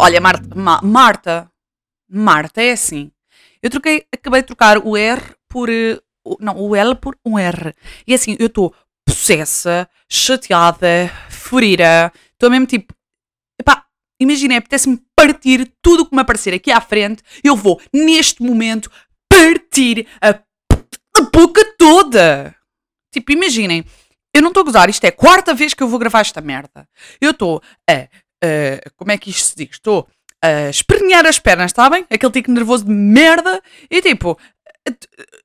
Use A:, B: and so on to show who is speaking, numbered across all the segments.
A: Olha, Marta, Ma- Marta, Marta, é assim. Eu troquei, acabei de trocar o R por. eh, Não, o L por um R. E assim, eu estou possessa, chateada, ferida. Estou mesmo tipo. Epá, imaginem, apetece-me partir tudo o que me aparecer aqui à frente. Eu vou, neste momento, partir a boca toda. Tipo, imaginem, eu não estou a gozar, isto é a quarta vez que eu vou gravar esta merda. Eu estou a, a- Como é que isto se diz? Estou a espernear as pernas, está bem? Aquele tico nervoso de merda. E tipo,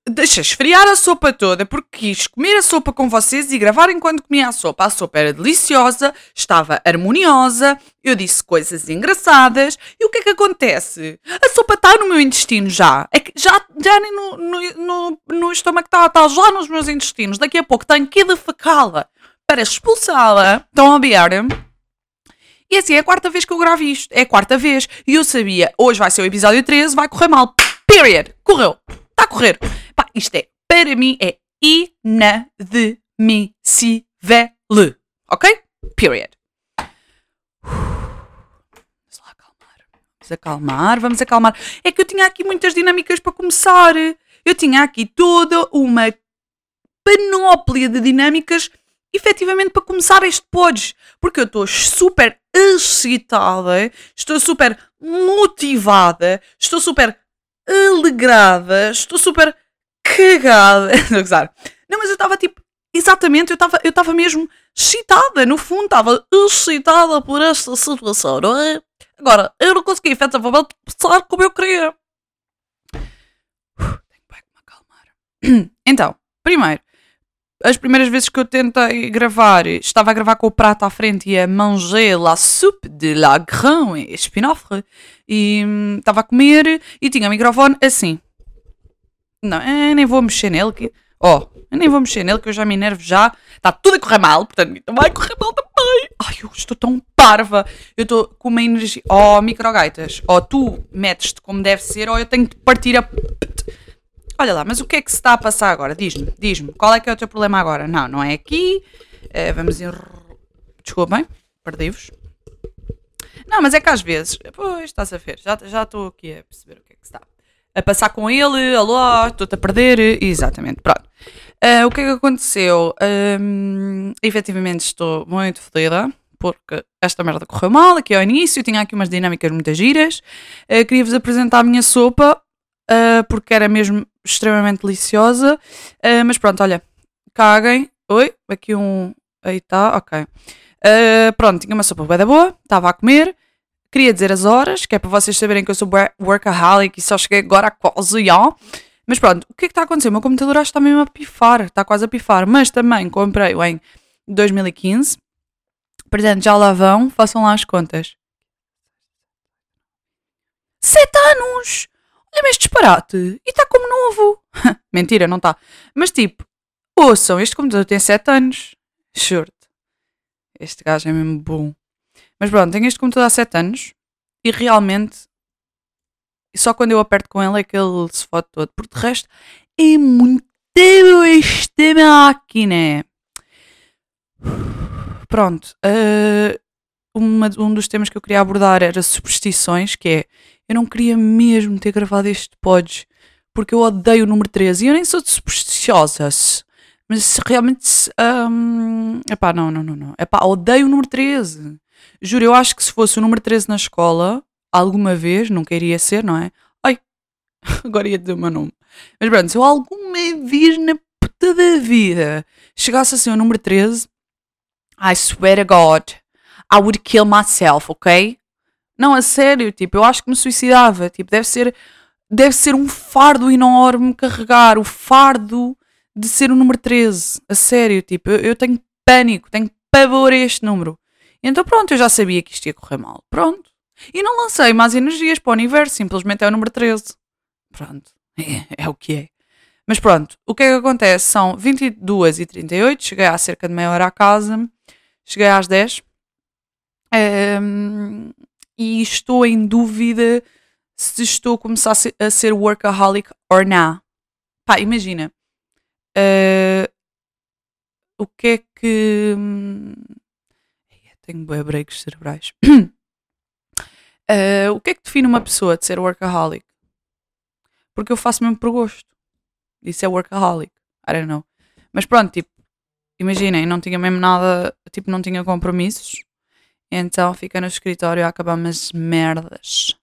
A: deixa esfriar a sopa toda, porque quis comer a sopa com vocês e gravar enquanto comia a sopa. A sopa era deliciosa, estava harmoniosa, eu disse coisas engraçadas. E o que é que acontece? A sopa está no meu intestino já. É que já, já nem no, no, no, no estômago está, está já nos meus intestinos. Daqui a pouco tenho que defecá-la para expulsá-la. Estão a ver? E assim, é a quarta vez que eu gravo isto. É a quarta vez. E eu sabia, hoje vai ser o episódio 13, vai correr mal. Period. Correu. Está a correr. Pá, isto é, para mim, é inadmissível. Ok? Period. Vamos lá acalmar. Vamos acalmar, vamos acalmar. É que eu tinha aqui muitas dinâmicas para começar. Eu tinha aqui toda uma panóplia de dinâmicas efetivamente para começar este podes. Porque eu estou super excitada, estou super motivada, estou super alegrada, estou super cagada. Gozar. Não, mas eu estava tipo, exatamente, eu estava eu mesmo excitada, no fundo, estava excitada por esta situação, não é? Agora, eu não consegui efetivamente pensar como eu queria. Tenho que me acalmar. Então, primeiro, as primeiras vezes que eu tentei gravar, estava a gravar com o prato à frente e a manger la soupe de la grain et espinafre e hum, estava a comer e tinha o microfone assim. Não, nem vou mexer nele. Que... Oh, nem vou mexer nele que eu já me enervo já. Está tudo a correr mal, portanto, vai correr mal também. Ai, eu estou tão parva. Eu estou com uma energia. Oh, microgaitas, ou tu metes-te como deve ser, ou eu tenho de partir a. Olha lá, mas o que é que se está a passar agora? Diz-me, diz-me, qual é que é o teu problema agora? Não, não é aqui. Eh, vamos ir. Desculpem, perdi-vos. Não, mas é que às vezes. Pois, estás a ver, já já estou aqui a perceber o que é que está. A passar com ele, alô, estou-te a perder. Exatamente, pronto. Eh, o que é que aconteceu? Ahm, efetivamente estou muito fodida. Porque esta merda correu mal aqui ao início, tinha aqui umas dinâmicas muito giras. Eh, Queria-vos apresentar a minha sopa, ah, porque era mesmo extremamente deliciosa. Ah, mas pronto, olha, caguem. Oi, aqui um. Aí está, ok. Ah, pronto, tinha uma sopa bué da boa, estava a comer. Queria dizer as horas, que é para vocês saberem que eu sou workaholic e só cheguei agora a quase já. Mas pronto, o que é que está a acontecer? O meu computador acho que está mesmo a pifar, está quase a pifar. Mas também comprei-o em 2015. Portanto, já lá vão, façam lá as contas. Sete anos! Olha-me este disparate. E está como novo. Mentira, não está. Mas tipo, ouçam, este computador tem 7 anos. Juro-te. Este gajo é mesmo bom. Mas pronto, tenho este computador há 7 anos. E realmente, só quando eu aperto com ele é que ele se fode todo. Porque de resto, é muito esta máquina. Pronto. eh, uma- um dos temas que eu queria abordar era superstições, que é eu não queria mesmo ter gravado este pods porque eu odeio o número 13 e eu nem sou de supersticiosas. Mas realmente. Um, epá, não, não, não, não. Epá, odeio o número 13. Juro, eu acho que se fosse o número 13 na escola, alguma vez, nunca iria ser, não é? Ai, agora ia dizer o meu nome. Mas pronto, se eu alguma vez na puta da vida chegasse a ser o número 13, I swear to God, I would kill myself, ok? Não, a sério, tipo, eu acho que me suicidava. Tipo, deve ser, deve ser um fardo enorme carregar o fardo de ser o número 13. A sério, tipo, eu, eu tenho pânico, tenho pavor a este número. Então pronto, eu já sabia que isto ia correr mal. Pronto. E não lancei mais energias para o universo, simplesmente é o número 13. Pronto. É, é o que é. Mas pronto, o que é que acontece? São 22 e 38 cheguei há cerca de meia hora à casa, cheguei às 10 ehm, e estou em dúvida se estou a começar a ser, workaholic or não. Pá, imagina. eh, o que é que. hum, Tenho bué breaks cerebrais. Uh, o que é que define uma pessoa de ser workaholic? Porque eu faço mesmo por gosto. Isso é workaholic. I don't know. Mas pronto, tipo, imaginem, não tinha mesmo nada, tipo, não tinha compromissos. Então fica no escritório a acabar umas merdas.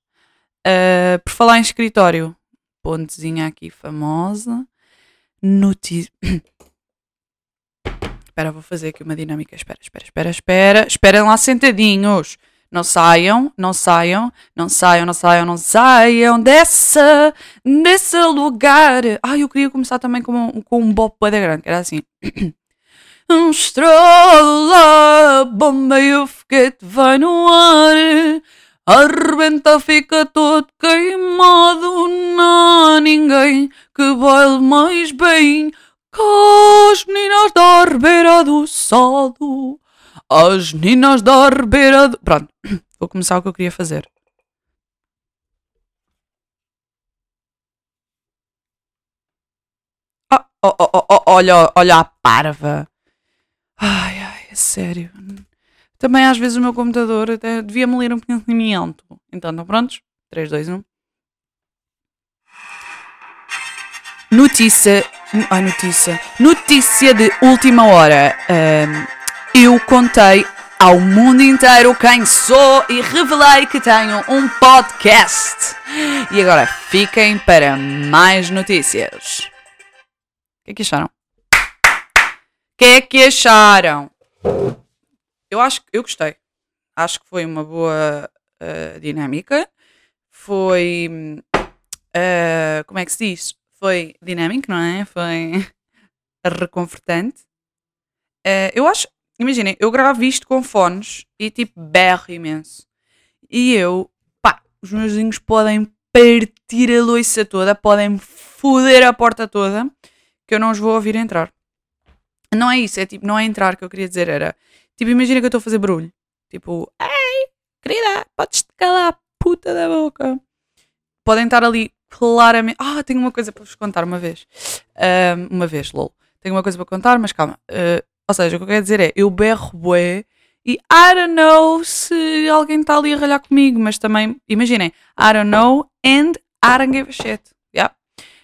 A: Uh, por falar em escritório, pontezinha aqui famosa. Notícia. espera, vou fazer aqui uma dinâmica. Espera, espera, espera, espera. Esperem lá sentadinhos. Não saiam, não saiam, não saiam, não saiam, não saiam dessa, desse lugar. Ai, eu queria começar também com um, com um bop da grande, que era assim. Um estrela, bomba e o foguete vai no ar. Arrebenta, fica todo queimado. Não há ninguém que baile mais bem que as meninas da Ribeira do Saldo. As meninas da Ribeira do... Pronto, vou começar o que eu queria fazer. Ah, oh, oh, oh, oh, olha, olha a parva. Ai, ai, é sério. Também às vezes o meu computador até devia-me ler um pensamento. Então, estão prontos? 3, 2, 1. Notícia. Ai, notícia. Notícia de última hora. Ahm, eu contei ao mundo inteiro quem sou e revelei que tenho um podcast. E agora fiquem para mais notícias. O que é que acharam? Que é que acharam? Eu acho que eu gostei. Acho que foi uma boa uh, dinâmica. Foi. uh, como é que se diz? Foi dinâmico, não é? Foi reconfortante. Uh, eu acho. Imaginem, eu gravo isto com fones e tipo berro imenso. E eu, pá, os meus vizinhos podem partir a louça toda, podem foder a porta toda, que eu não os vou ouvir entrar. Não é isso, é tipo, não é entrar que eu queria dizer, era tipo, imagina que eu estou a fazer barulho. Tipo, ei, querida, podes te calar a puta da boca. Podem estar ali claramente. Ah, tenho uma coisa para vos contar uma vez. Ahm, uma vez, lol. Tenho uma coisa para contar, mas calma. Ah, ou seja, o que eu quero dizer é, eu berro bué e I don't know se alguém está ali a ralhar comigo, mas também, imaginem, I don't know and I don't give a shit. Yeah.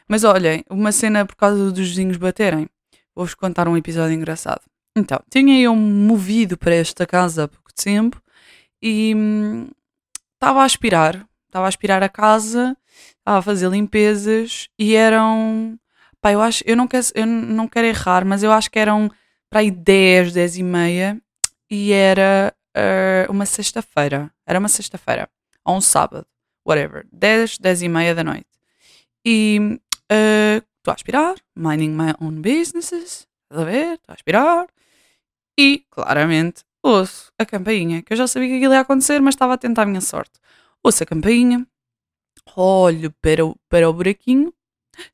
A: Mas olhem, uma cena por causa dos vizinhos baterem. Vou-vos contar um episódio engraçado. Então, tinha eu movido para esta casa há pouco tempo e hum, estava a aspirar. Estava a aspirar a casa, estava a fazer limpezas e eram. Pá, eu acho, eu não quero, eu não quero errar, mas eu acho que eram para aí 10, 10 e meia e era eh, uma sexta-feira. Era uma sexta-feira. Ou um sábado. Whatever. 10, 10 e meia da noite. E eh, estou a aspirar, minding my own businesses. Estás a ver? Estou a aspirar. E, claramente, ouço a campainha, que eu já sabia que aquilo ia acontecer, mas estava a tentar a minha sorte. Ouço a campainha, olho para o, para o buraquinho,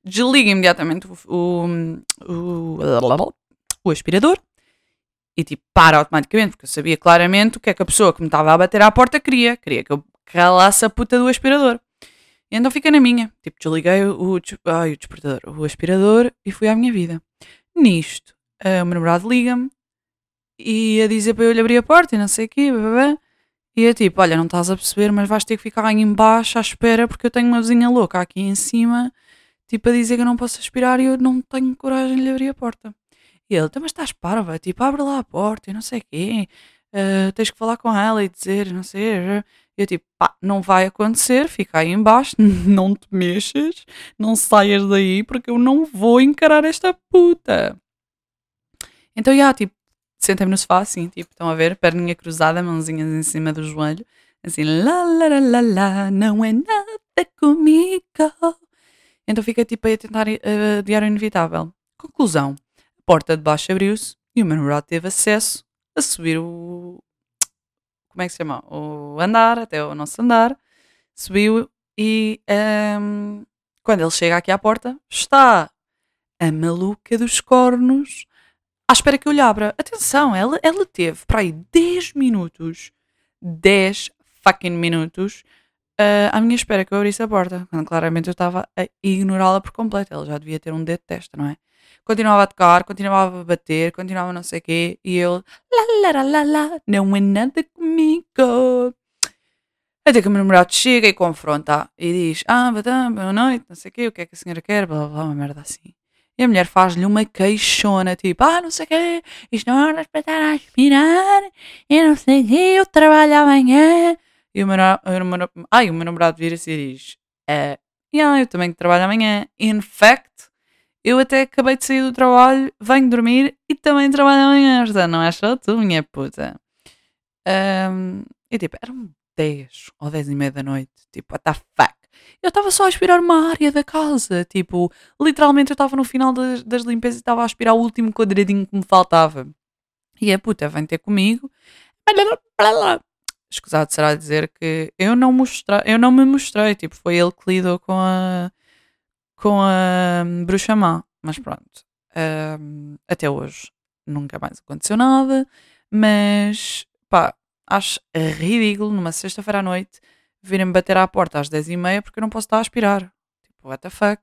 A: desligo imediatamente o, o, o, o aspirador e tipo, para automaticamente, porque eu sabia claramente o que é que a pessoa que me estava a bater à porta queria. Queria que eu calasse a puta do aspirador. E então fica na minha. Tipo, desliguei o, ai, o despertador, o aspirador e fui à minha vida. Nisto, eh, o meu namorado liga-me e a dizer para eu lhe abrir a porta e não sei o quê, blá. E é tipo, olha, não estás a perceber, mas vais ter que ficar aí em baixo à espera porque eu tenho uma vizinha louca aqui em cima, tipo a dizer que eu não posso aspirar e eu não tenho coragem de lhe abrir a porta. E ele, "Então, mas estás parva, tipo, abre lá a porta e não sei o quê, eh, tens que falar com ela e dizer, não sei. Eu tipo, pá, não vai acontecer, fica aí em baixo, não te mexas, não saias daí porque eu não vou encarar esta puta. Então, já, tipo, sentei-me no sofá assim, tipo, estão a ver, perninha cruzada, mãozinhas em cima do joelho, assim, lá, lá, lá, lá, não é nada comigo. Então fica tipo aí a tentar eh, adiar o inevitável. Conclusão, a porta de baixo abriu-se e o meu namorado teve acesso a subir o. Como é que se chama? O andar, até o nosso andar. Subiu e ehm, quando ele chega aqui à porta, está a maluca dos cornos à espera que eu lhe abra. Atenção, ela, ela teve para aí 10 minutos, 10 fucking minutos, ah, à minha espera que eu abrisse a porta, quando claramente eu estava a ignorá-la por completo. Ela já devia ter um dedo de testa, não é? Continuava a tocar, continuava a bater, continuava não sei o quê, e eu, lá, não é nada comigo. Até que o meu namorado chega e confronta e diz: Ah, boa noite, não sei o quê, o que é que a senhora quer, blá blá blá, uma merda assim. E a mulher faz-lhe uma queixona, tipo, ah, não sei o quê, isto não é estar a aspirar, e não sei o quê, eu trabalho amanhã. E o meu, o meu, ai, o meu namorado vira-se e diz, é, yeah, eu também trabalho amanhã. In fact, eu até acabei de sair do trabalho, venho dormir e também trabalho amanhã. Portanto, não é só tu, minha puta. Ahm, e tipo, eram 10 ou 10 e meia da noite. Tipo, what the fuck? Eu estava só a aspirar uma área da casa. Tipo, literalmente eu estava no final das, das limpezas e estava a aspirar o último quadradinho que me faltava. E a puta vem ter comigo. Escusado será dizer que eu não mostrei, eu não me mostrei. Tipo, foi ele que lidou com a com a hum, bruxa má. Mas pronto. Ahm, até hoje nunca mais aconteceu nada. Mas pá, acho ridículo numa sexta-feira à noite virem-me bater à porta às 10h30 porque eu não posso estar a aspirar. Tipo, what the fuck?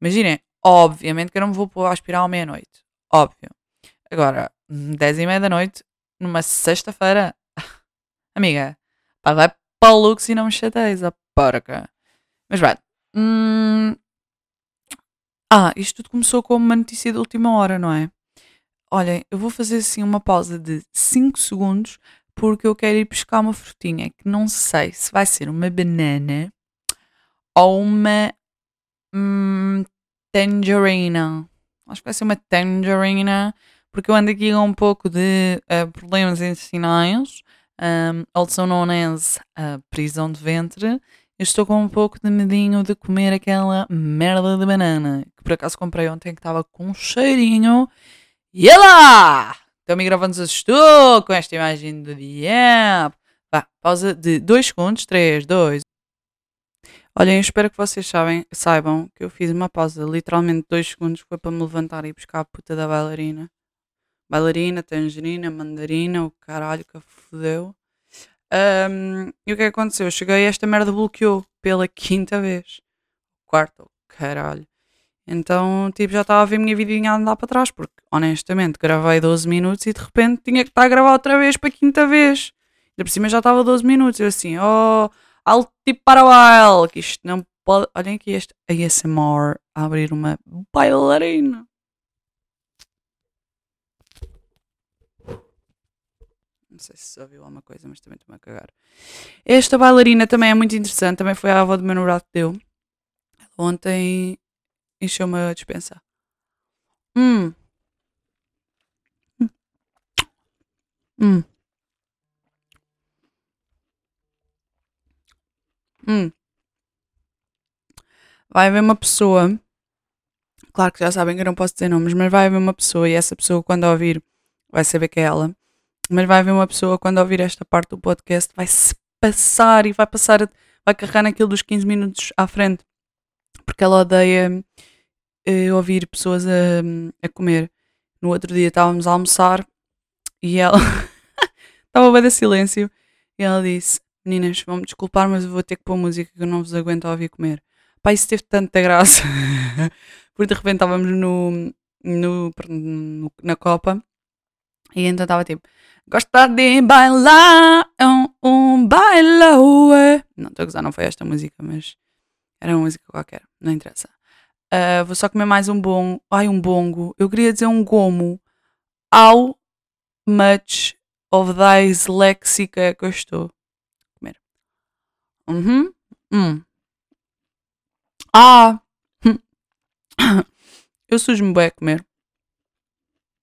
A: Imaginem, obviamente que eu não me vou pôr a aspirar à meia-noite. Óbvio. Agora, 10h30 da noite, numa sexta-feira, amiga, pá, vai para o luxo e não me chateias, a porca. Mas vai. Hum... Ah, isto tudo começou com uma notícia de última hora, não é? Olhem, eu vou fazer assim uma pausa de 5 segundos porque eu quero ir buscar uma frutinha que não sei se vai ser uma banana ou uma hum, tangerina. Acho que vai ser uma tangerina porque eu ando aqui com um pouco de eh, problemas intestinais, um, also known as a prisão de ventre. Eu estou com um pouco de medinho de comer aquela merda de banana que por acaso comprei ontem que estava com um cheirinho. E lá! Então o microfone se assustou com esta imagem do diabo. Vá, pausa de 2 segundos. 3, 2. Olhem, eu espero que vocês sabem, saibam que eu fiz uma pausa literalmente 2 segundos. Foi para me levantar e buscar a puta da bailarina. Bailarina, tangerina, mandarina, o caralho que fodeu. Um, e o que é que aconteceu? Eu cheguei esta merda bloqueou pela quinta vez. Quarta, caralho. Então, tipo, já estava a ver a minha vidinha a andar para trás, porque honestamente gravei 12 minutos e de repente tinha que estar a gravar outra vez para a quinta vez. Ainda por cima já estava 12 minutos. Eu assim, oh, I'll tipo para que isto não pode. Olhem aqui este ASMR a abrir uma bailarina. Sei se ouviu alguma coisa, mas também estou-me a cagar. Esta bailarina também é muito interessante, também foi a avó do meu namorado que deu. Ontem encheu-me a dispensa. Hum. Hum. Hum. Vai haver uma pessoa. Claro que já sabem que eu não posso dizer nomes, mas vai haver uma pessoa e essa pessoa, quando ouvir, vai saber que é ela. Mas vai haver uma pessoa, quando ouvir esta parte do podcast, vai se passar e vai passar, vai carregar naquilo dos 15 minutos à frente. Porque ela odeia eh, ouvir pessoas a, a comer. No outro dia estávamos a almoçar e ela estava bem de silêncio e ela disse: Meninas, vão-me desculpar, mas eu vou ter que pôr música que eu não vos aguento a ouvir comer. Pá, isso teve tanta graça. Porque de repente estávamos no, no- na Copa e então estava tipo: Gosta de bailar, um, um bailao. é." Não, estou a gozar, não foi esta música, mas era uma música qualquer, não interessa. Ah, vou só comer mais um bongo. Ai, um bongo. Eu queria dizer um gomo. How much of thy léxica que eu estou comer? Uhum. Hum. Ah! Hum. Eu sujo-me bem a comer.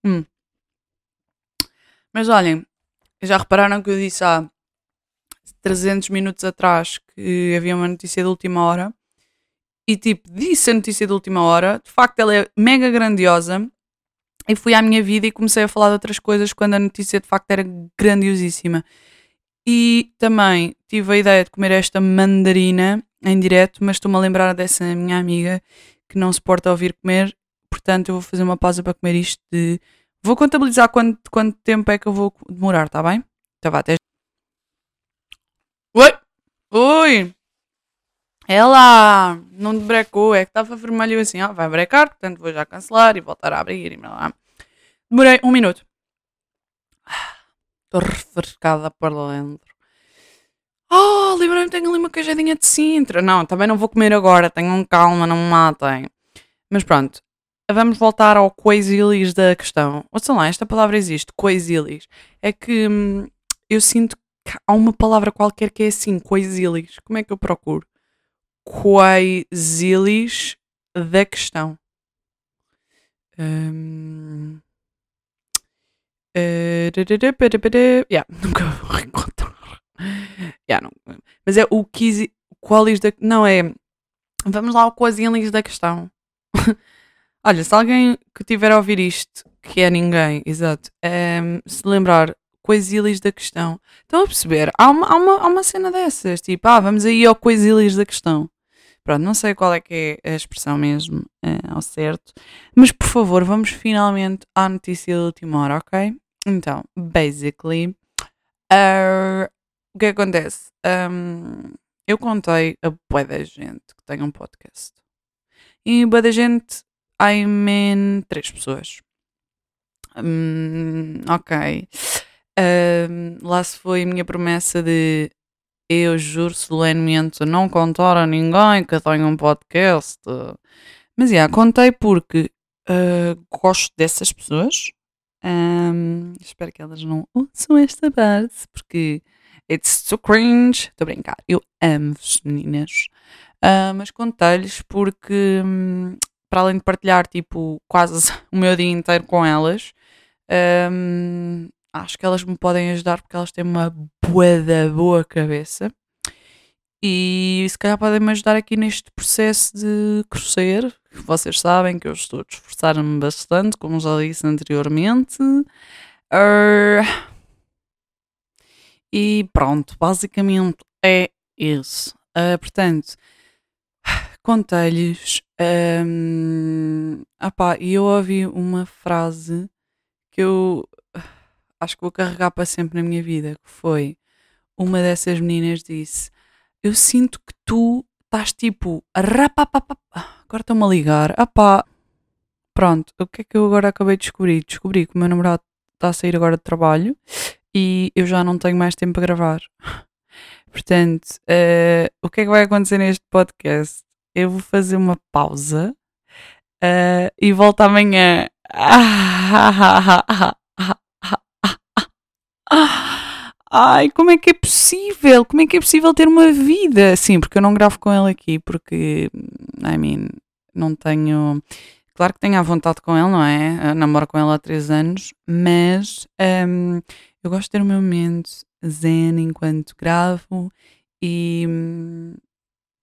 A: Hum. Mas olhem, já repararam que eu disse há 300 minutos atrás que havia uma notícia de última hora? e tipo, disse a notícia de última hora, de facto ela é mega grandiosa, e fui à minha vida e comecei a falar de outras coisas quando a notícia de facto era grandiosíssima. E também tive a ideia de comer esta mandarina em direto, mas estou-me a lembrar dessa minha amiga que não suporta ouvir comer, portanto eu vou fazer uma pausa para comer isto de... Vou contabilizar quanto, quanto tempo é que eu vou demorar, tá bem? Então vá, até... Oi! Oi! Ela não brecou, é que estava vermelho assim, ó, vai brecar, portanto vou já cancelar e voltar a abrir e lá. Demorei um minuto. Estou refrescada por dentro. Oh, lembrei-me, tenho ali uma queijadinha de Sintra. Não, também não vou comer agora, tenham calma, não me matem. Mas pronto, vamos voltar ao coisilis da questão. Ouçam lá, esta palavra existe, coisilis. É que hum, eu sinto que há uma palavra qualquer que é assim, coisilis. Como é que eu procuro? Coisilis da questão. Um... Uh, yeah, nunca vou encontrar. Yeah, não. Mas é o quis, qualis da. Não é. Vamos lá ao coisilis da questão. Olha, se alguém que tiver a ouvir isto, que é ninguém, exato, um, se lembrar coisilis da questão, estão a perceber? Há uma, há, uma, há uma cena dessas, tipo, ah, vamos aí ao coisilis da questão. Pronto, não sei qual é que é a expressão mesmo, é, ao certo, mas por favor, vamos finalmente à notícia da última hora, ok? Então, basically, uh, o que acontece? Um, eu contei a boa da gente que tem um podcast. E boa da gente, I'm in três pessoas. Um, ok. Um, lá se foi a minha promessa de eu juro solenemente não contar a ninguém que eu tenho um podcast. Mas, yeah, contei porque uh, gosto dessas pessoas. Um, espero que elas não ouçam esta parte, porque it's so cringe. Estou a brincar. Eu amo-vos, meninas. Uh, mas contei-lhes porque, um, para além de partilhar, tipo, quase o meu dia inteiro com elas, um, acho que elas me podem ajudar porque elas têm uma boa da boa cabeça e se calhar podem me ajudar aqui neste processo de crescer. Vocês sabem que eu estou a esforçar-me bastante, como já disse anteriormente. Uh, e pronto, basicamente é isso. Uh, portanto, contei-lhes. Um, e eu ouvi uma frase que eu acho que vou carregar para sempre na minha vida, que foi uma dessas meninas disse: Eu sinto que tu estás tipo a rapapapap. Agora estão-me a ligar. Apá. Pronto, o que é que eu agora acabei de descobrir? Descobri que o meu namorado está a sair agora de trabalho e eu já não tenho mais tempo para gravar. Portanto, uh, o que é que vai acontecer neste podcast? Eu vou fazer uma pausa uh, e volto amanhã. Ai, como é que é possível? Como é que é possível ter uma vida? Sim, porque eu não gravo com ele aqui, porque, I mean, não tenho. Claro que tenho a vontade com ele, não é? Eu namoro com ele há três anos, mas um, eu gosto de ter o meu momento zen enquanto gravo e.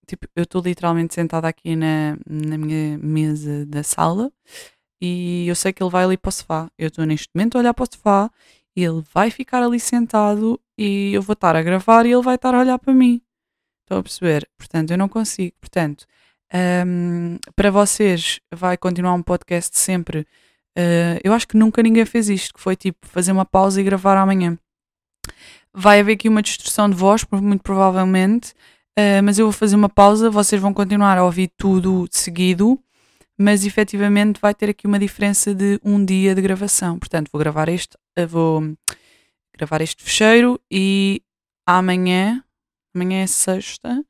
A: Tipo, eu estou literalmente sentada aqui na, na minha mesa da sala e eu sei que ele vai ali para o sofá. Eu estou neste momento a olhar para o sofá ele vai ficar ali sentado e eu vou estar a gravar e ele vai estar a olhar para mim. Estão a perceber? Portanto, eu não consigo. Portanto, um, para vocês vai continuar um podcast sempre. Uh, eu acho que nunca ninguém fez isto, que foi tipo fazer uma pausa e gravar amanhã. Vai haver aqui uma destruição de voz, muito provavelmente, uh, mas eu vou fazer uma pausa, vocês vão continuar a ouvir tudo seguido mas efetivamente vai ter aqui uma diferença de um dia de gravação. Portanto, vou gravar este, eh, vou gravar este fecheiro e amanhã, amanhã é sexta,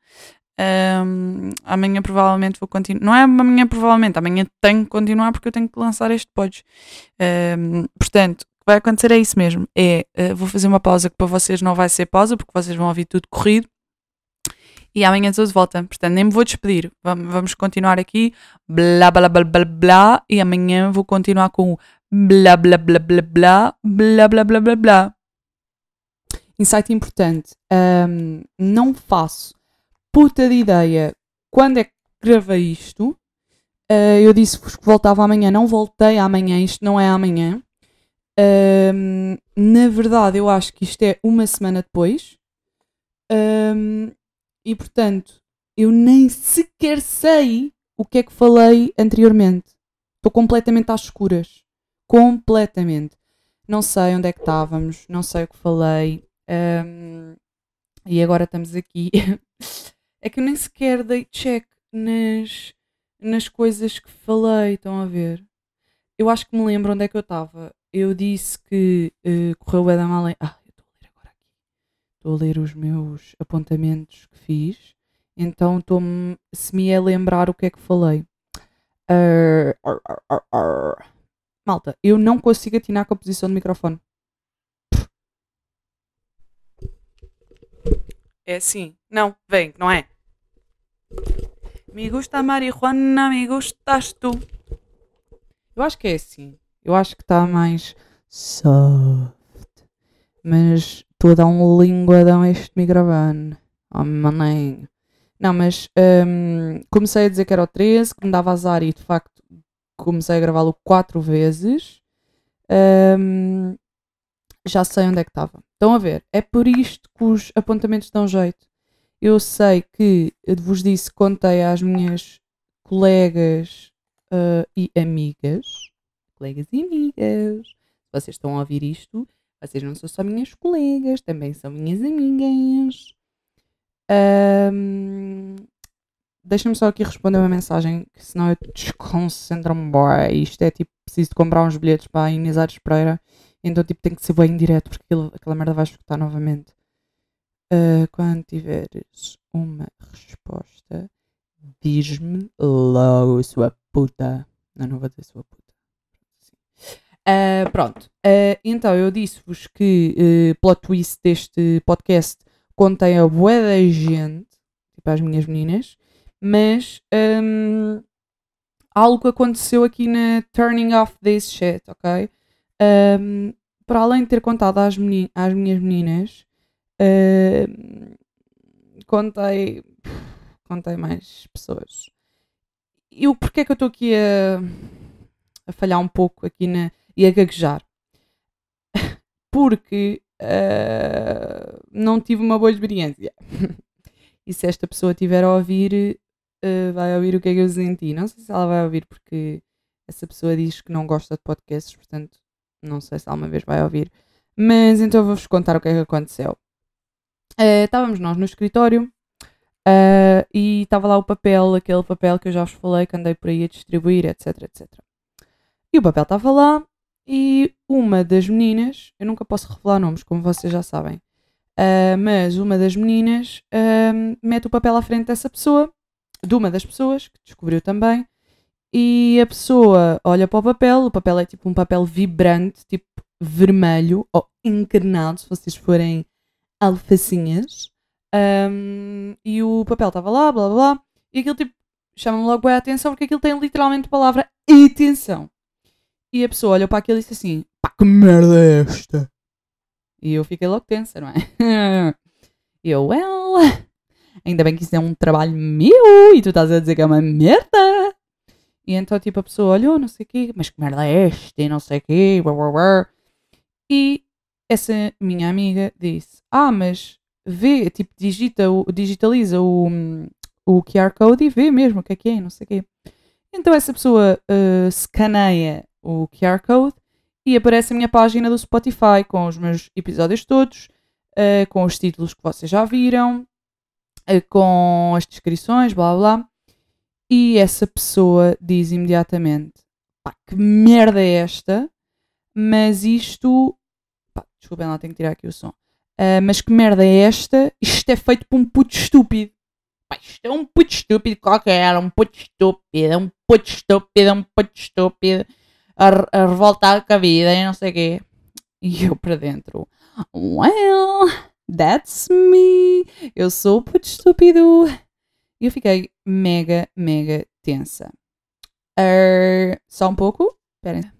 A: um, amanhã provavelmente vou continuar. Não é amanhã provavelmente, amanhã tenho que continuar porque eu tenho que lançar este pod. Um, portanto, o que vai acontecer é isso mesmo. É, uh, vou fazer uma pausa que para vocês não vai ser pausa porque vocês vão ouvir tudo corrido e amanhã estou de volta. Portanto, nem me vou despedir. Vamos continuar aqui. Blá, blá, blá, blá, blá. E amanhã vou continuar com blá, blá, blá, blá, blá, blá, blá, blá, blá, blá. Insight importante. Um, não faço puta de ideia quando é que gravei isto. Uh, eu disse-vos que voltava amanhã. Não voltei amanhã. Isto não é amanhã. Um, na verdade, eu acho que isto é uma semana depois. Um, e portanto, eu nem sequer sei o que é que falei anteriormente. Estou completamente às escuras. Completamente. Não sei onde é que estávamos, não sei o que falei. Um, e agora estamos aqui. É que eu nem sequer dei check nas, nas coisas que falei, estão a ver? Eu acho que me lembro onde é que eu estava. Eu disse que uh, correu bem da. Ah, eu estou a ler agora aqui. Estou a ler os meus apontamentos que fiz. Então estou-me se me é lembrar o que é que falei. Uh, ar, ar, ar, Malta, eu não consigo atinar com a posição do microfone. É assim. Não, vem, não é? Me gusta marihuana, me gustas tu. Eu acho que é assim. Eu acho que está mais soft. Mas estou a dar um linguadão a este microfone. Oh, maninho. Não, mas um, comecei a dizer que era o 13, que me dava azar e de facto comecei a gravá-lo quatro vezes. Um, já sei onde é que estava. Estão a ver? É por isto que os apontamentos dão jeito. Eu sei que eu vos disse, contei às minhas colegas uh, e amigas. Colegas e amigas. Vocês estão a ouvir isto, vocês não são só minhas colegas, também são minhas amigas. Um, Deixa-me só aqui responder uma mensagem, que senão eu desconcentro-me. Isto é tipo, preciso de comprar uns bilhetes para a Inês Aires Pereira então, tipo, tem que ser bem direto porque aquilo, aquela merda vai escutar novamente. Uh, quando tiveres uma resposta, diz-me logo, sua puta. Não, não vou dizer sua puta. Uh, pronto. Uh, então, eu disse-vos que uh, plot twist deste podcast contém a boa da gente, tipo as minhas meninas, mas um, algo aconteceu aqui na turning off this shit, ok? Um, para além de ter contado às, meni às minhas meninas, uh, contei, contei mais pessoas. E o porquê é que eu estou aqui a, a falhar um pouco aqui na, e a gaguejar? Porque uh, não tive uma boa experiência. e se esta pessoa estiver a ouvir, uh, vai ouvir o que é que eu senti. Não sei se ela vai ouvir porque essa pessoa diz que não gosta de podcasts, portanto não sei se alguma vez vai ouvir. Mas então vou-vos contar o que é que aconteceu. Uh, estávamos nós no escritório uh, e estava lá o papel, aquele papel que eu já vos falei, que andei por aí a distribuir, etc, etc. E o papel estava lá e uma das meninas, eu nunca posso revelar nomes, como vocês já sabem, uh, mas uma das meninas mete o papel à frente dessa pessoa, de uma das pessoas, que descobriu também, e a pessoa olha para o papel, o papel é tipo um papel vibrante, tipo vermelho ou encarnado, se vocês forem alfacinhas. Um, e o papel estava lá, blá blá blá, e aquilo tipo chama-me logo a atenção porque aquilo tem literalmente a palavra atenção. E a pessoa olhou para aquilo e disse assim: pá, que merda é esta? E eu fiquei logo tensa, não é? e eu, well, ainda bem que isso é um trabalho meu e tu estás a dizer que é uma merda. E então, tipo, a pessoa olhou, não sei o quê, mas que merda é esta? E não sei o quê, blá, blá, blá. E essa minha amiga disse: Ah, mas vê, tipo, digita digitaliza o, o QR Code e vê mesmo o que é que é, não sei o quê. Então essa pessoa uh, escaneia o QR Code e aparece a minha página do Spotify com os meus episódios todos, uh, com os títulos que vocês já viram, uh, com as descrições, blá blá. E essa pessoa diz imediatamente: pá, que merda é esta? Mas isto. Pá, desculpem lá, tenho que tirar aqui o som. Uh, mas que merda é esta? Isto é feito por um puto estúpido. Pá, isto é um puto estúpido qualquer, um puto estúpido, um puto estúpido, é um puto estúpido, a, a revoltar com a vida e não sei o quê. E eu para dentro, well, that's me, eu sou puto estúpido. E eu fiquei mega, mega tensa. Uh, só um pouco? Esperem.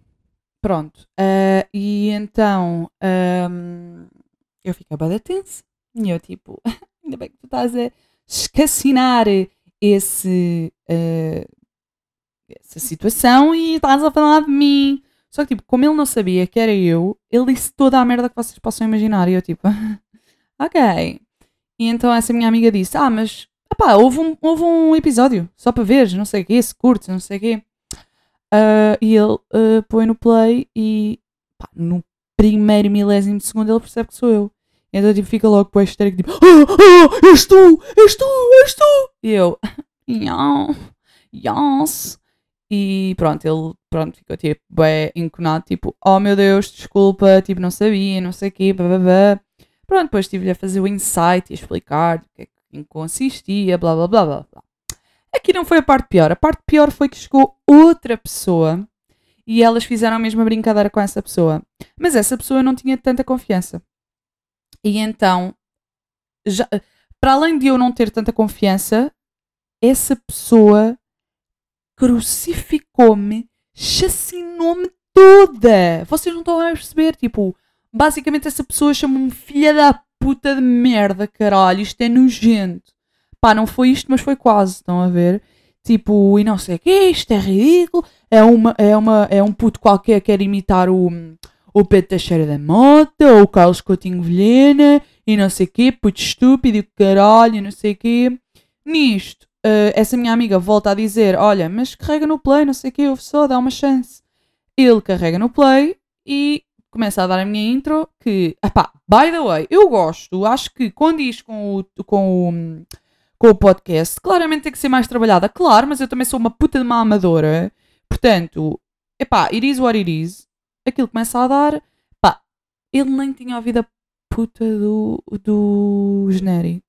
A: Pronto. Uh, e então um, eu fiquei bem tensa. E eu tipo, ainda bem que tu estás a escacinar esse, uh, essa situação e estás a falar de mim. Só que, tipo, como ele não sabia que era eu, ele disse toda a merda que vocês possam imaginar. E eu, tipo, ok. E então essa minha amiga disse: Ah, mas Epá, houve um, houve um episódio, só para ver, não sei o quê, se curte, não sei o quê. Uh, e ele uh, põe no play e pá, no primeiro milésimo de segundo ele percebe que sou eu. Então, tipo, fica logo com a histérica, tipo, ah, ah, és tu, és tu, és tu. E eu, não, yes. E pronto, ele pronto, ficou tipo bem enconado, tipo, oh meu Deus, desculpa, tipo, não sabia, não sei o quê, blá, blá, blá. Pronto, depois estive-lhe a fazer o insight e explicar o que é que consistia, blá blá blá blá blá. Aqui não foi a parte pior. A parte pior foi que chegou outra pessoa e elas fizeram a mesma brincadeira com essa pessoa. Mas essa pessoa não tinha tanta confiança. E então, já, para além de eu não ter tanta confiança, essa pessoa crucificou-me, chacinou-me toda. Vocês não estão a perceber? Tipo, basicamente essa pessoa chamou-me filha da puta de merda, caralho. Isto é nojento. Pá, não foi isto, mas foi quase. Estão a ver? Tipo, e não sei o que, isto é ridículo. É, uma, é, uma, é um puto qualquer que quer imitar o, o Pedro Teixeira da Mota, ou o Carlos Coutinho Vilhena, e não sei o quê, puto estúpido, caralho, e não sei o quê. Nisto, uh, essa minha amiga volta a dizer: Olha, mas carrega no play, não sei o quê, ouve só, dá uma chance. Ele carrega no play e começa a dar a minha intro. Que, epá, by the way, eu gosto, acho que condiz com o, com o, com o podcast. Claramente tem que ser mais trabalhada, claro, mas eu também sou uma puta de uma amadora. Portanto, epá, it is what it is. Aquilo começa a dar, pá, ele nem tinha ouvido a puta do, do genérico,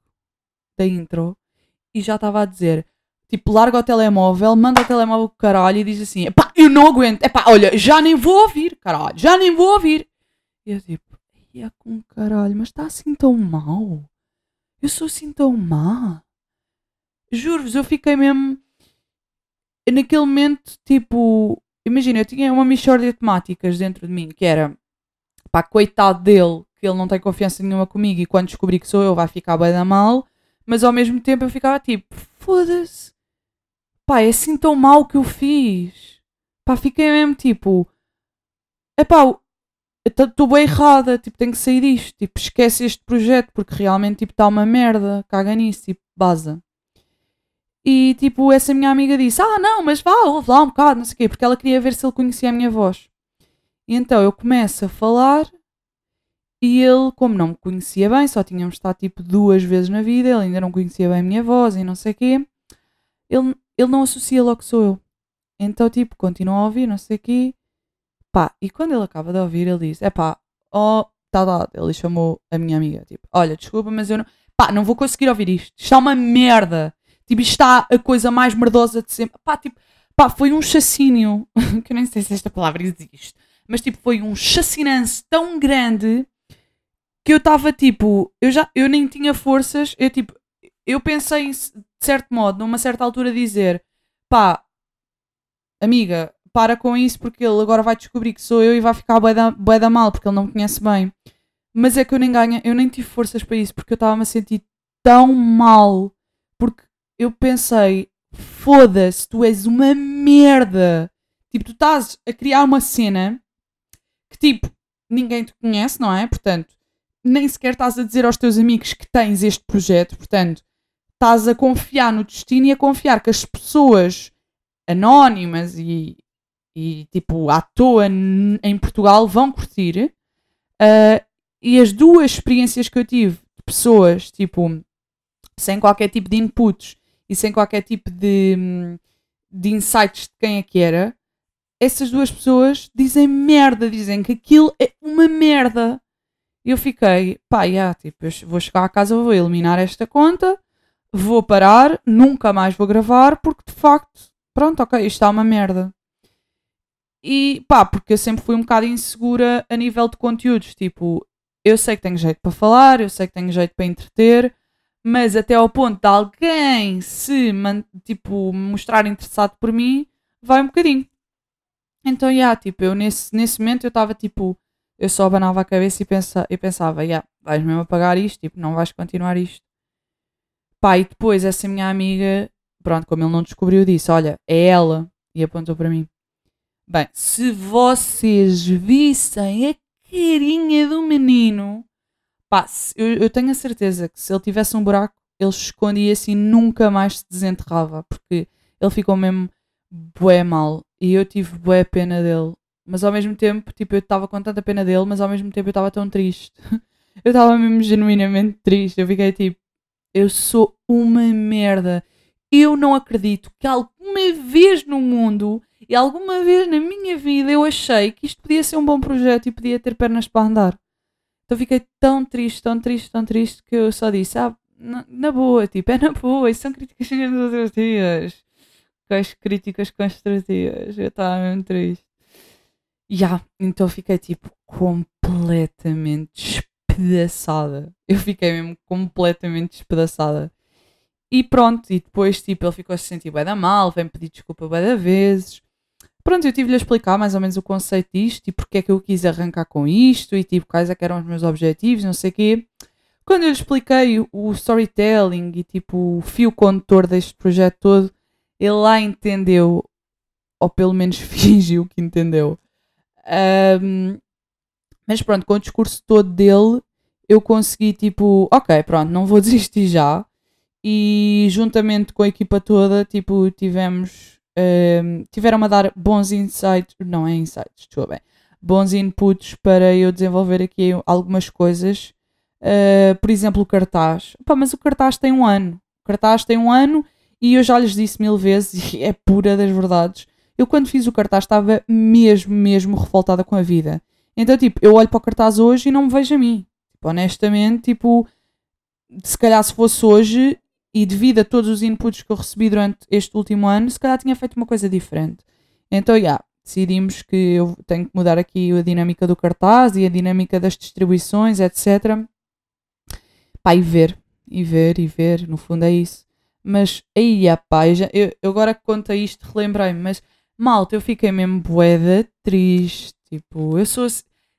A: da intro e já estava a dizer. Tipo, larga o telemóvel, manda o telemóvel pro caralho e diz assim: pá, eu não aguento, é pá, olha, já nem vou ouvir, caralho, já nem vou ouvir. E eu tipo, ia com caralho, mas está assim tão mal? Eu sou assim tão má? Juro-vos, eu fiquei mesmo. Naquele momento, tipo, imagina, eu tinha uma mixórdia de temáticas dentro de mim que era, pá, coitado dele, que ele não tem confiança nenhuma comigo e quando descobrir que sou eu vai ficar bem da mal mas ao mesmo tempo eu ficava tipo, foda-se, pá, é assim tão mal que eu fiz. Pá, fiquei mesmo tipo, é pá, estou bem errada, tipo, tenho que sair disto, tipo, esquece este projeto porque realmente, tipo, está uma merda, caga nisso, tipo, baza. E, tipo, essa minha amiga disse, ah, não, mas vá, ouve lá um bocado, não sei o quê, porque ela queria ver se ele conhecia a minha voz. E então eu começo a falar e ele, como não me conhecia bem, só tínhamos estado tipo duas vezes na vida, ele ainda não conhecia bem a minha voz e não sei o quê, ele, ele não associa logo que sou eu. Então, tipo, continua a ouvir, não sei o quê. Pá, e quando ele acaba de ouvir, ele diz: É pá, ó, tá lá. Ele chamou a minha amiga, tipo, olha, desculpa, mas eu não. Pá, não vou conseguir ouvir isto. Isto está uma merda. Tipo, isto está a coisa mais merdosa de sempre. Pá, tipo, pá, foi um chacínio. que eu nem sei se esta palavra existe. Mas, tipo, foi um chacinance tão grande que eu estava tipo, eu já eu nem tinha forças, eu tipo, eu pensei de certo modo, numa certa altura dizer, pá, amiga, para com isso porque ele agora vai descobrir que sou eu e vai ficar bué da, da mal porque ele não me conhece bem. Mas é que eu nem ganho, eu nem tive forças para isso porque eu estava-me a sentir tão mal porque eu pensei, foda-se, tu és uma merda. Tipo, tu estás a criar uma cena que tipo, ninguém te conhece, não é? Portanto, nem sequer estás a dizer aos teus amigos que tens este projeto, portanto, estás a confiar no destino e a confiar que as pessoas anónimas e, e tipo à toa em Portugal vão curtir. Uh, e as duas experiências que eu tive de pessoas, tipo, sem qualquer tipo de inputs e sem qualquer tipo de, de insights de quem é que era, essas duas pessoas dizem merda, dizem que aquilo é uma merda. E eu fiquei, pá, yeah, tipo, eu vou chegar à casa, vou eliminar esta conta, vou parar, nunca mais vou gravar, porque de facto, pronto, ok, isto está uma merda. E pá, porque eu sempre fui um bocado insegura a nível de conteúdos. Tipo, eu sei que tenho jeito para falar, eu sei que tenho jeito para entreter, mas até ao ponto de alguém se tipo, mostrar interessado por mim, vai um bocadinho. Então, yeah, tipo, eu nesse, nesse momento eu estava tipo, eu só abanava a cabeça e, pensa, e pensava, yeah, vais mesmo apagar isto, tipo, não vais continuar isto. Pá, e depois essa minha amiga, pronto, como ele não descobriu, disse, olha, é ela, e apontou para mim. Bem, se vocês vissem a carinha do menino, pá, eu, eu tenho a certeza que se ele tivesse um buraco, ele se escondia-se e nunca mais se desenterrava, porque ele ficou mesmo bué mal, e eu tive bué pena dele mas ao mesmo tempo, tipo, eu estava com tanta pena dele, mas ao mesmo tempo eu estava tão triste. eu estava mesmo genuinamente triste. Eu fiquei tipo, eu sou uma merda. Eu não acredito que alguma vez no mundo e alguma vez na minha vida eu achei que isto podia ser um bom projeto e podia ter pernas para andar. Então fiquei tão triste, tão triste, tão triste que eu só disse, ah, na, na boa, tipo, é na boa, isso são críticas construtivas. As críticas construtivas. Eu estava mesmo triste. Yeah, então fiquei tipo completamente despedaçada. Eu fiquei mesmo completamente despedaçada. E pronto, e depois tipo, ele ficou a se sentir bem da mal, vem pedir desculpa bem da vezes. Pronto, eu tive-lhe a explicar mais ou menos o conceito disto e porque é que eu quis arrancar com isto e tipo, quais é eram os meus objetivos, não sei o quê. Quando eu lhe expliquei o storytelling e tipo o fio condutor deste projeto todo, ele lá entendeu, ou pelo menos fingiu que entendeu. Um, mas pronto, com o discurso todo dele, eu consegui tipo, ok, pronto, não vou desistir já. E juntamente com a equipa toda, tipo, tivemos. Um, tiveram a dar bons insights, não é insights, desculpa bem, bons inputs para eu desenvolver aqui algumas coisas. Uh, por exemplo, o cartaz. Opa, mas o cartaz tem um ano. O cartaz tem um ano e eu já lhes disse mil vezes, e é pura das verdades. Eu, quando fiz o cartaz, estava mesmo, mesmo revoltada com a vida. Então, tipo, eu olho para o cartaz hoje e não me vejo a mim. Tipo, honestamente, tipo, se calhar se fosse hoje e devido a todos os inputs que eu recebi durante este último ano, se calhar tinha feito uma coisa diferente. Então, já, yeah, decidimos que eu tenho que mudar aqui a dinâmica do cartaz e a dinâmica das distribuições, etc. Pá, e ver, e ver, e ver, no fundo é isso. Mas aí, pá, eu, eu agora que conto isto, relembrei-me, mas malta, eu fiquei mesmo boeda triste. Tipo, eu sou.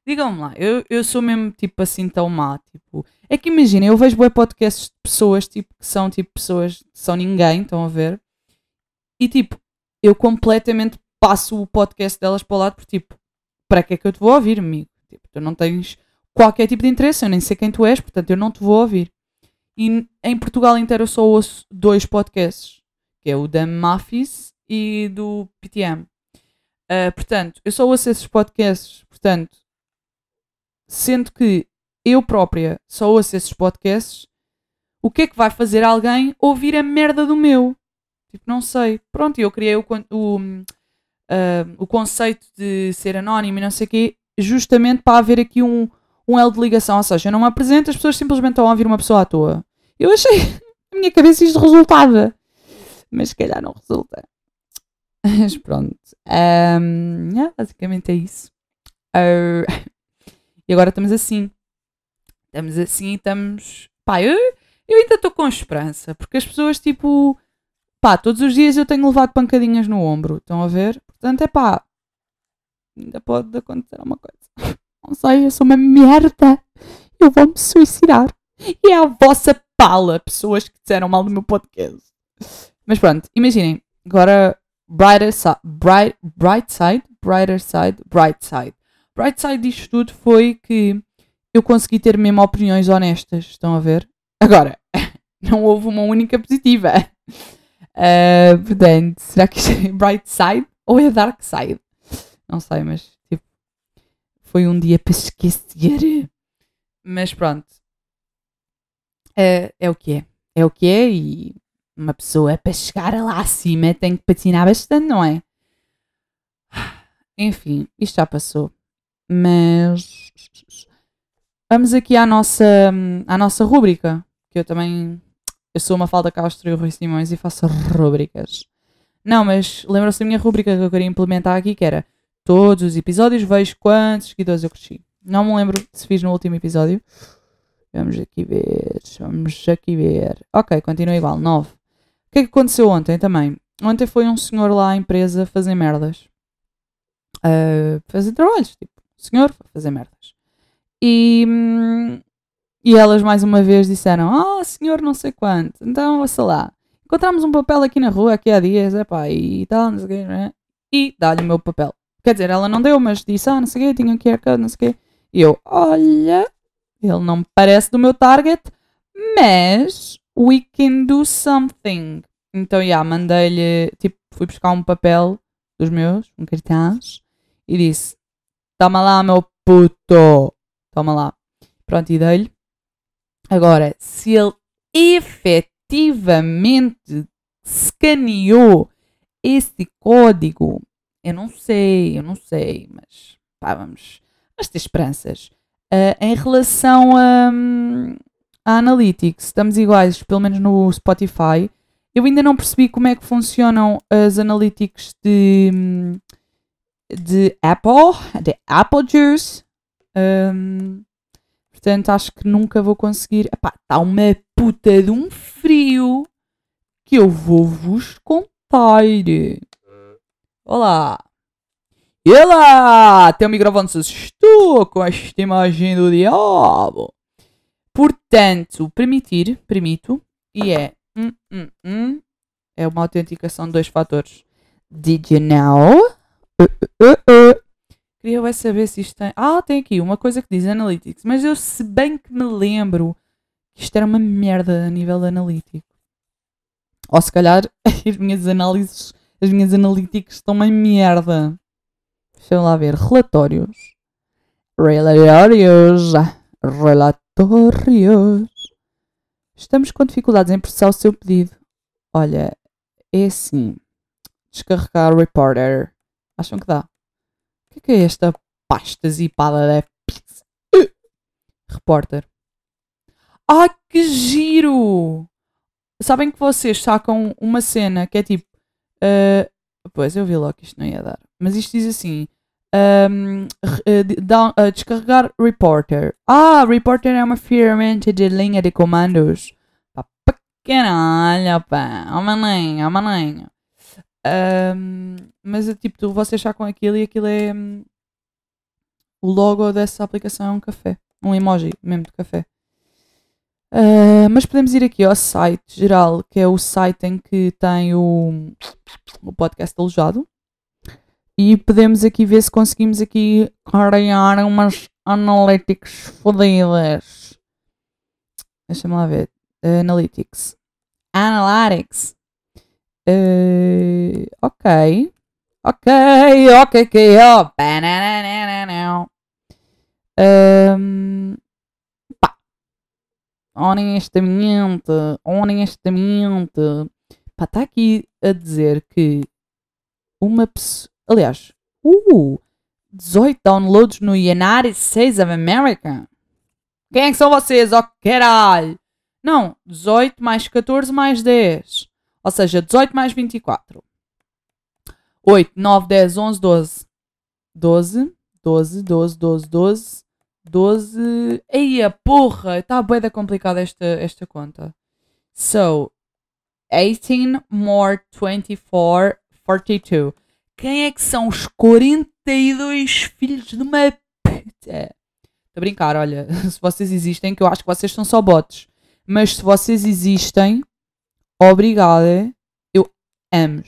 A: Digam-me lá, eu, eu sou mesmo tipo assim tão má. Tipo, é que imaginem, eu vejo bué podcasts de pessoas tipo, que são tipo pessoas que são ninguém, estão a ver? E tipo, eu completamente passo o podcast delas para o lado por tipo, para que é que eu te vou ouvir, amigo? Tipo, tu não tens qualquer tipo de interesse, eu nem sei quem tu és, portanto eu não te vou ouvir. E em Portugal inteiro eu só ouço dois podcasts, que é o da Mafis e do PTM. Uh, ah, portanto, eu só ouço esses podcasts, portanto, sendo que eu própria só ouço esses podcasts, o que é que vai fazer alguém ouvir a merda do meu? Tipo, não sei. Pronto, eu criei o, o, uh, o conceito de ser anónimo e não sei o quê, justamente para haver aqui um, um L de ligação. Ou seja, eu não me apresento, as pessoas simplesmente estão a ouvir uma pessoa à toa. Eu achei na minha cabeça isto resultava. Mas se calhar não resulta. Mas pronto. Um, yeah, basicamente é isso. Uh, e agora estamos assim. Estamos assim estamos. Pá, eu, eu ainda estou com esperança. Porque as pessoas, tipo. Pá, todos os dias eu tenho levado pancadinhas no ombro. Estão a ver? Portanto, é pá. Ainda pode acontecer alguma coisa. Não sei, eu sou uma merda. Eu vou me suicidar. E é a vossa pala, pessoas que disseram mal do meu podcast. Mas pronto, imaginem. Agora, brighter side, bright, bright side, brighter side, bright side. Bright side disto tudo foi que eu consegui ter mesmo opiniões honestas. Estão a ver? Agora, não houve uma única positiva. Uh, portanto, será que isto é bright side ou é dark side? Não sei, mas tipo, foi um dia para esquecer. Mas pronto. É, é o que é. É o que é e uma pessoa para chegar lá acima tem que patinar bastante, não é? Enfim, isto já passou. Mas vamos aqui à nossa, à nossa rúbrica. Que eu também. Eu sou uma falda Castro e o Rui Simões e faço rúbricas. Não, mas lembra-se da minha rúbrica que eu queria implementar aqui, que era todos os episódios vejo quantos seguidores eu cresci. Não me lembro se fiz no último episódio. Vamos aqui ver. Vamos aqui ver. Ok, continua igual. 9. O que é que aconteceu ontem também? Ontem foi um senhor lá à empresa fazer merdas. Uh, fazer trabalhos. Tipo, senhor fazer merdas. E, e elas mais uma vez disseram: Ah, oh, senhor, não sei quanto. Então, ouça lá. Encontramos um papel aqui na rua aqui há dias, epá, e tal, não sei o quê, né? E dá-lhe o meu papel. Quer dizer, ela não deu, mas disse: Ah, não sei o quê, tinha um QR Code, não sei o quê. E eu: Olha, ele não me parece do meu target, mas we can do something. Então, yeah, mandei-lhe, tipo, fui buscar um papel dos meus, um cartaz, e disse: Toma lá, meu puto, toma lá. Pronto, e dei-lhe. Agora, se ele efetivamente escaneou esse código, eu não sei, eu não sei, mas pá, vamos, vamos ter esperanças. Uh, em relação a, um, a Analytics, estamos iguais, pelo menos no Spotify. Eu ainda não percebi como é que funcionam as Analytics de, de Apple, de Apple Juice. Um, portanto, acho que nunca vou conseguir. Está uma puta de um frio que eu vou vos contar. Olá! E lá! Tem o microfone se estou com esta imagem do diabo. Portanto, permitir, permito, e é hum, hum, hum, é uma autenticação de dois fatores. Did you know? Uh, uh, uh, Queria vai saber se isto tem. Ah, tem aqui uma coisa que diz Analytics, mas eu se bem que me lembro isto era uma merda a nível analítico. Ou se calhar as minhas análises, as minhas analíticas estão uma merda. Deixa eu lá ver. Relatórios. Relatórios. Relatórios. Estamos com dificuldades em processar o seu pedido. Olha, é assim. Descarregar o Reporter. Acham que dá? O que é, que é esta pasta zipada da pizza? Uh! Reporter. Ai, que giro! Sabem que vocês sacam uma cena que é tipo. Uh, pois, eu vi logo que isto não ia dar. Mas isto diz assim: um, uh, uh, descarregar Reporter. Ah, Reporter é uma ferramenta de linha de comandos. Caralho, pá. Oh, maninho, oh, maninho. Um, mas é tipo, tu, vocês sacam aquilo e aquilo é. Um, o logo dessa aplicação é um café. Um emoji mesmo de café. Uh, mas podemos ir aqui ao site geral, que é o site em que tem o, o podcast alojado. E podemos aqui ver se conseguimos aqui criar umas analytics fodidas. Deixa-me lá ver. Uh, analytics. Analytics. Uh, ok. Ok, ok, ok. Oh. Um, pá. Honestamente, honestamente. Está aqui a dizer que uma pessoa Aliás, uh, 18 downloads no United States of America. Quem é que são vocês? Oh, caralho! Não, 18 mais 14 mais 10. Ou seja, 18 mais 24. 8, 9, 10, 11, 12. 12, 12, 12, 12, 12, 12. Eia, porra! Está bué da complicada esta, esta conta. So, 18 more 24, 42. Quem é que são os 42 filhos de uma puta? Estou a brincar, olha. Se vocês existem, que eu acho que vocês são só bots. Mas se vocês existem, obrigada. Eu amo.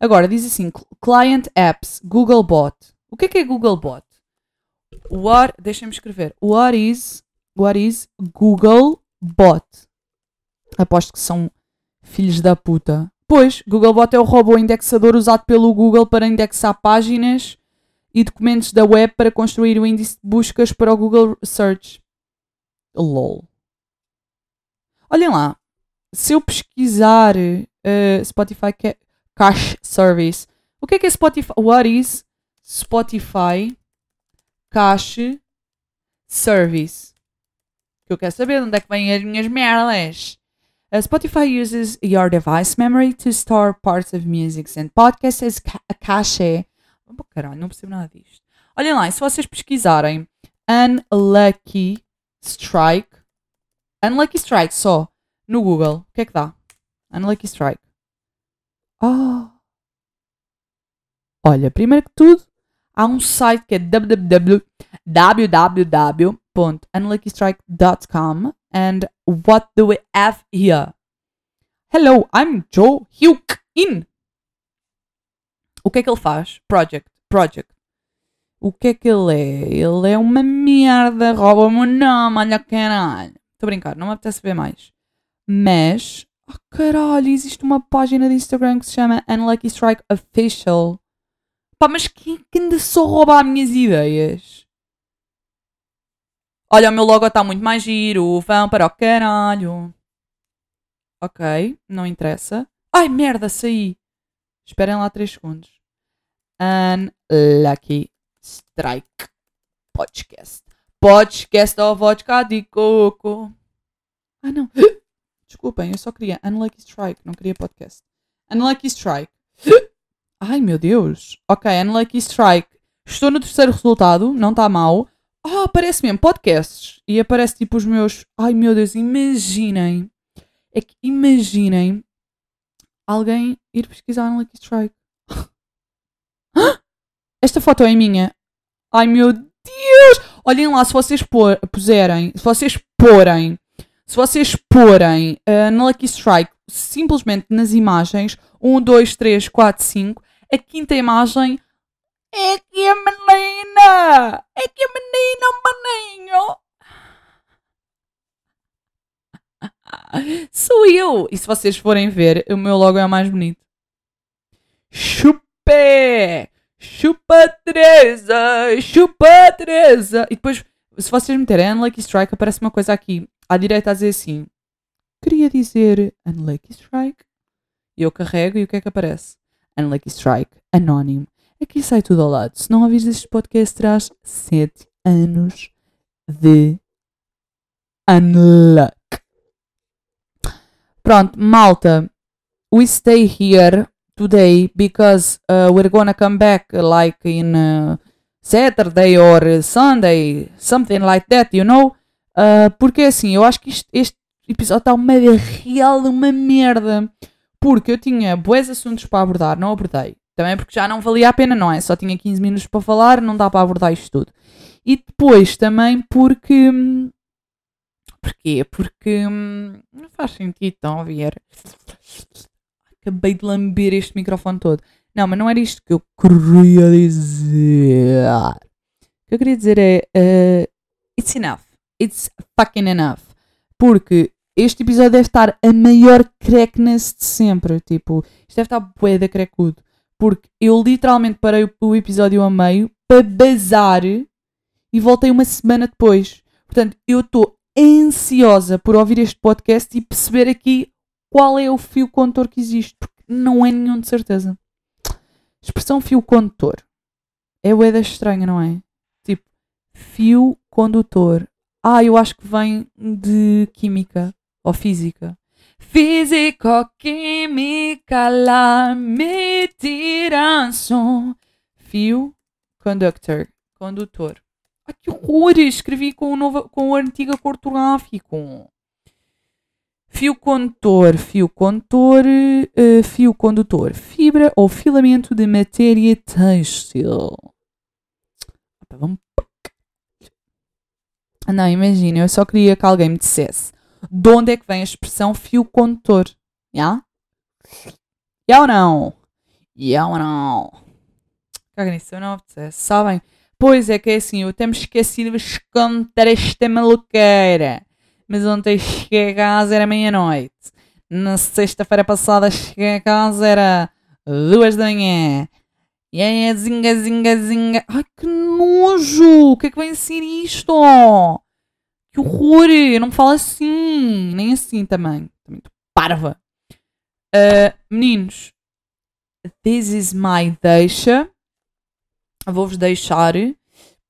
A: Agora, diz assim: Client Apps, Google Bot. O que é que é Google Bot? Deixem-me escrever. What is, what is Google Bot? Aposto que são filhos da puta. Pois, Googlebot é o robô indexador usado pelo Google para indexar páginas e documentos da web para construir o índice de buscas para o Google Search. LOL. Olhem lá, se eu pesquisar uh, Spotify Cache Service, o que é que é Spotify? What is Spotify Cache Service? Que eu quero saber onde é que vêm as minhas merdas. Uh, Spotify uses your device memory to store parts of music and podcasts as ca a cache. Oh, caralho, não percebo nada disto. Olhem lá, se vocês pesquisarem Unlucky Strike, Unlucky Strike só no Google, o que é que dá? Unlucky Strike. Oh. Olha, primeiro que tudo, há um site que é www.unluckystrike.com And what do we have here? Hello, I'm Joe Hyuk In. O que é que ele faz? Project. Project. O que é que ele é? Ele é uma merda, rouba-me o nome, olha caralho. Estou a brincar, não me apetece ver mais. Mas, oh caralho, existe uma página de Instagram que se chama Unlucky Strike Official. Pá, mas quem é que anda só roubar minhas ideias? Olha, o meu logo está muito mais giro. Vão para o caralho. Ok, não interessa. Ai, merda, saí. Esperem lá 3 segundos. Unlucky Strike Podcast. Podcast ao vodka de coco. Ah, não. Desculpem, eu só queria Unlucky Strike, não queria podcast. Unlucky Strike. Ai, meu Deus. Ok, Unlucky Strike. Estou no terceiro resultado, não está mal. Ah, aparece mesmo, podcasts. E aparece tipo os meus. Ai, meu Deus, imaginem. É que imaginem alguém ir pesquisar Unlucky Strike. Esta foto é minha. Ai meu Deus! Olhem lá, se vocês por, puserem, se vocês porem, se vocês porem uh, no Lucky Strike simplesmente nas imagens 1, 2, 3, 4, 5, a quinta imagem é que a menina! É que a menina, maninho! Sou eu! E se vocês forem ver, o meu logo é o mais bonito. Chupé! Chupa Teresa! Chupa Teresa! E depois, se vocês meterem Unlucky Strike, aparece uma coisa aqui à direita a dizer assim: Queria dizer Unlucky Strike. E eu carrego e o que é que aparece? Unlucky Strike, anónimo. Aqui sai tudo ao lado. Se não ouvis este podcast, traz 7 anos de unluck. Pronto, malta. We stay here today because uh, we're gonna come back like in uh, Saturday or Sunday, something like that, you know? Uh, porque assim, eu acho que isto, este episódio está uma real uma merda. Porque eu tinha bons assuntos para abordar, não abordei. Também porque já não valia a pena, não é? Só tinha 15 minutos para falar, não dá para abordar isto tudo. E depois também porque. Porquê? Porque hum, não faz sentido, estão a ver? Acabei de lamber este microfone todo. Não, mas não era isto que eu queria dizer. O que eu queria dizer é. Uh, it's enough. It's fucking enough. Porque este episódio deve estar a maior crackness de sempre. Tipo, isto deve estar bué da cracudo. Porque eu literalmente parei o episódio a meio para bazar e voltei uma semana depois. Portanto, eu estou ansiosa por ouvir este podcast e perceber aqui qual é o fio condutor que existe, porque não é nenhum de certeza. Expressão fio condutor. É o da estranha, não é? Tipo, fio condutor. Ah, eu acho que vem de química ou física. Físico-química lá me tiram som. Fio conductor. Condutor. Ai, que horror! Escrevi com o, novo, com o antigo ortográfico. Fio condutor, fio condutor, uh, fio condutor, fibra ou filamento de matéria têxtil. Não, imagina, eu só queria que alguém me dissesse de onde é que vem a expressão fio condutor. Já? Já ou não? Já ou não? Caga nisso, eu não obedecesse. Sabem? Pois é que é assim, eu até me esqueci de vos contar esta maluqueira mas ontem cheguei a casa era meia-noite. Na sexta-feira passada cheguei a casa era duas da manhã. E aí é zinga, zinga, zinga. Ai que nojo! O que é que vai ser isto? Que horror! Eu não falo assim, nem assim também. Parva. Uh, meninos, this is my deixa. Vou-vos deixar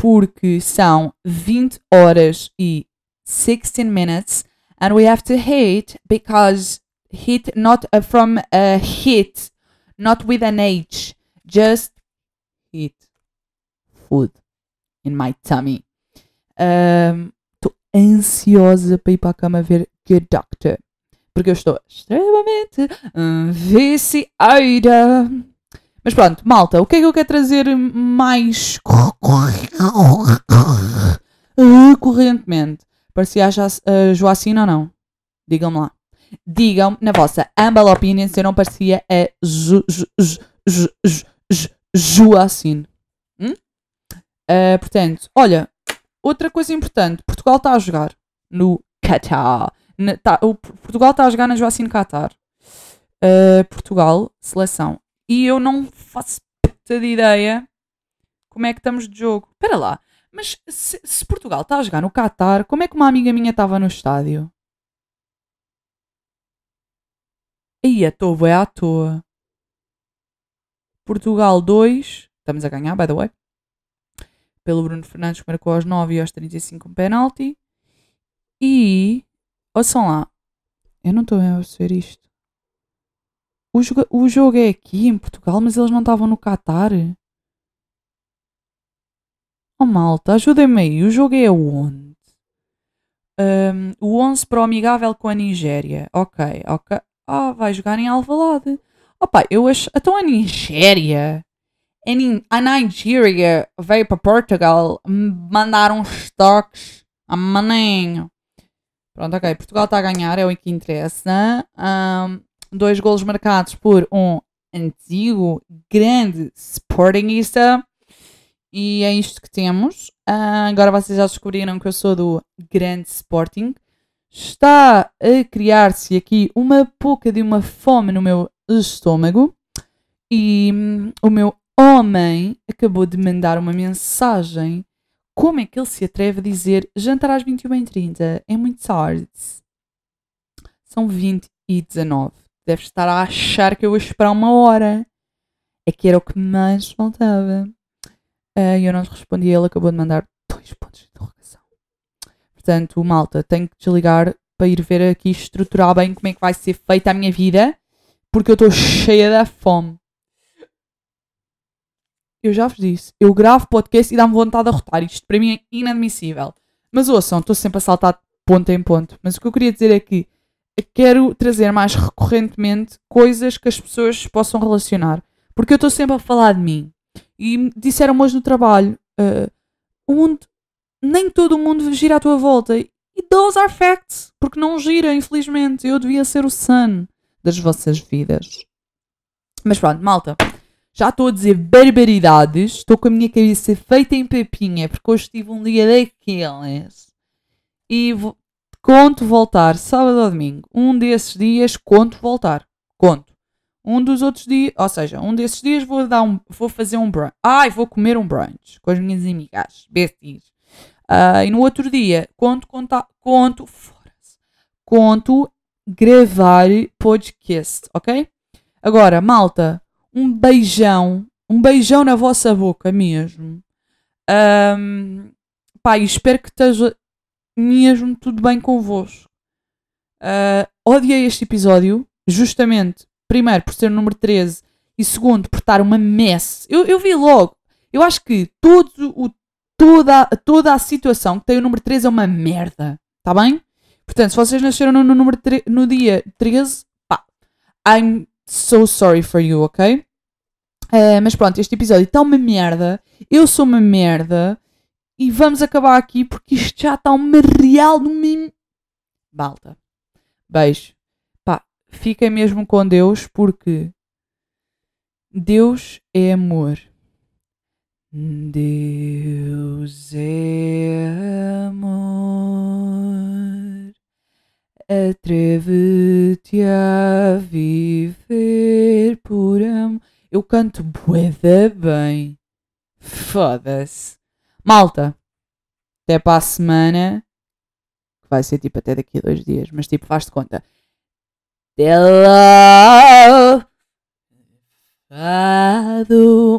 A: porque são 20 horas e 16 minutes and we have to hit because hit not uh, from a hit not with an h just hit food in my tummy um, ansiosa para ir para a cama ver Good Doctor porque eu estou extremamente viciada mas pronto, malta, o que é que eu quero trazer mais recorrentemente? Parecia a, a Joacina ou não? Digam-me lá. Digam na vossa humble opinion se eu não parecia a Joacine. Hum? Uh, portanto, olha, outra coisa importante: Portugal está a jogar no Qatar. Na, tá, o, Portugal está a jogar na Joacine Qatar. Uh, Portugal, seleção. E eu não faço puta de ideia como é que estamos de jogo. Espera lá. Mas se, se Portugal está a jogar no Qatar, como é que uma amiga minha estava no estádio? Aí, estou bem à toa. Portugal 2. Estamos a ganhar, by the way. Pelo Bruno Fernandes, que marcou aos 9 e aos 35 um penalti. E. Ouçam lá. Eu não estou a perceber isto. O jogo, o jogo é aqui em Portugal, mas eles não estavam no Qatar. Oh malta, ajudem-me aí. O jogo é onde? Um, o 11 para o amigável com a Nigéria. Ok, ok. Ah, vai jogar em Alvalade. Opa, eu acho. Então a Nigéria. A Nigéria veio para Portugal mandar uns toques a maninho. Pronto, ok. Portugal está a ganhar, é o que interessa. Um, dois golos marcados por um antigo grande Sportingista. E é isto que temos. Uh, agora vocês já descobriram que eu sou do grande Sporting. Está a criar-se aqui uma pouca de uma fome no meu estômago. E hum, o meu homem acabou de mandar uma mensagem. Como é que ele se atreve a dizer jantar às 21h30? É muito tarde. São 20 e 19. Deve estar a achar que eu vou esperar uma hora. É que era o que mais faltava. Uh, e eu não respondi ele acabou de mandar dois pontos de interrogação. Portanto, malta, tenho que desligar para ir ver aqui estruturar bem como é que vai ser feita a minha vida, porque eu estou cheia da fome. Eu já vos disse, eu gravo podcast e dá-me vontade de arrotar. Isto para mim é inadmissível. Mas ouçam, estou sempre a saltar ponto em ponto. Mas o que eu queria dizer é que quero trazer mais recorrentemente coisas que as pessoas possam relacionar. Porque eu estou sempre a falar de mim. E disseram hoje no trabalho: uh, o mundo, nem todo o mundo gira à tua volta. E those are facts. Porque não gira, infelizmente. Eu devia ser o sun das vossas vidas. Mas pronto, malta. Já estou a dizer barbaridades. Estou com a minha cabeça feita em papinha. Porque hoje tive um dia daqueles. E vou, conto voltar sábado ou domingo. Um desses dias conto voltar. Conto. Um dos outros dias, ou seja, um desses dias vou dar um, vou fazer um brunch. Ai, vou comer um brunch com as minhas amigas, besties. Uh, e no outro dia, conto, conta, conto, conto gravar podcast, ok? Agora, malta, um beijão, um beijão na vossa boca mesmo. Um, pá, espero que esteja mesmo tudo bem convosco. Uh, odiei este episódio, justamente primeiro por ser o número 13 e segundo por estar uma mess. Eu, eu vi logo. Eu acho que todo o, toda, toda a situação que tem o número 13 é uma merda. Está bem? Portanto, se vocês nasceram no, número no dia 13, pá, I'm so sorry for you, ok? Uh, mas pronto, este episódio está uma merda. Eu sou uma merda. E vamos acabar aqui porque isto já está uma real mim. Balta. Beijo fiquem mesmo com Deus, porque Deus é amor. Deus é amor. Atreve-te a viver por amor. Eu canto bué bem. Foda-se. Malta, até para a semana. Que vai ser tipo até daqui a dois dias. Mas tipo, faz-te conta. Hello.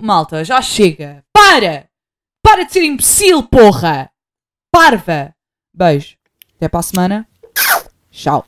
A: Malta, já chega. Para! Para de ser imbecil, porra! Parva! Beijo. Até para a semana. Tchau!